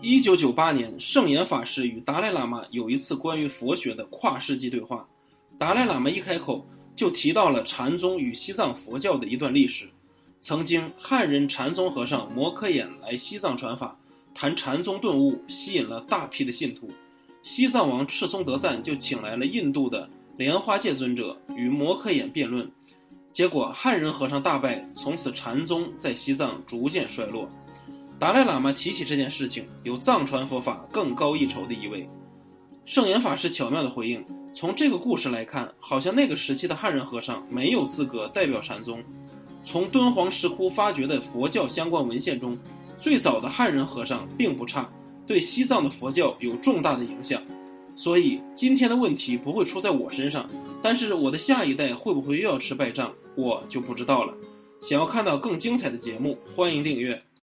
一九九八年，圣严法师与达赖喇嘛有一次关于佛学的跨世纪对话。达赖喇嘛一开口就提到了禅宗与西藏佛教的一段历史。曾经，汉人禅宗和尚摩诃衍来西藏传法，谈禅宗顿悟，吸引了大批的信徒。西藏王赤松德赞就请来了印度的莲花戒尊者与摩诃衍辩论，结果汉人和尚大败，从此禅宗在西藏逐渐衰落。达赖喇嘛提起这件事情，有藏传佛法更高一筹的意味。圣严法师巧妙地回应：从这个故事来看，好像那个时期的汉人和尚没有资格代表禅宗。从敦煌石窟发掘的佛教相关文献中，最早的汉人和尚并不差，对西藏的佛教有重大的影响。所以今天的问题不会出在我身上，但是我的下一代会不会又要吃败仗，我就不知道了。想要看到更精彩的节目，欢迎订阅。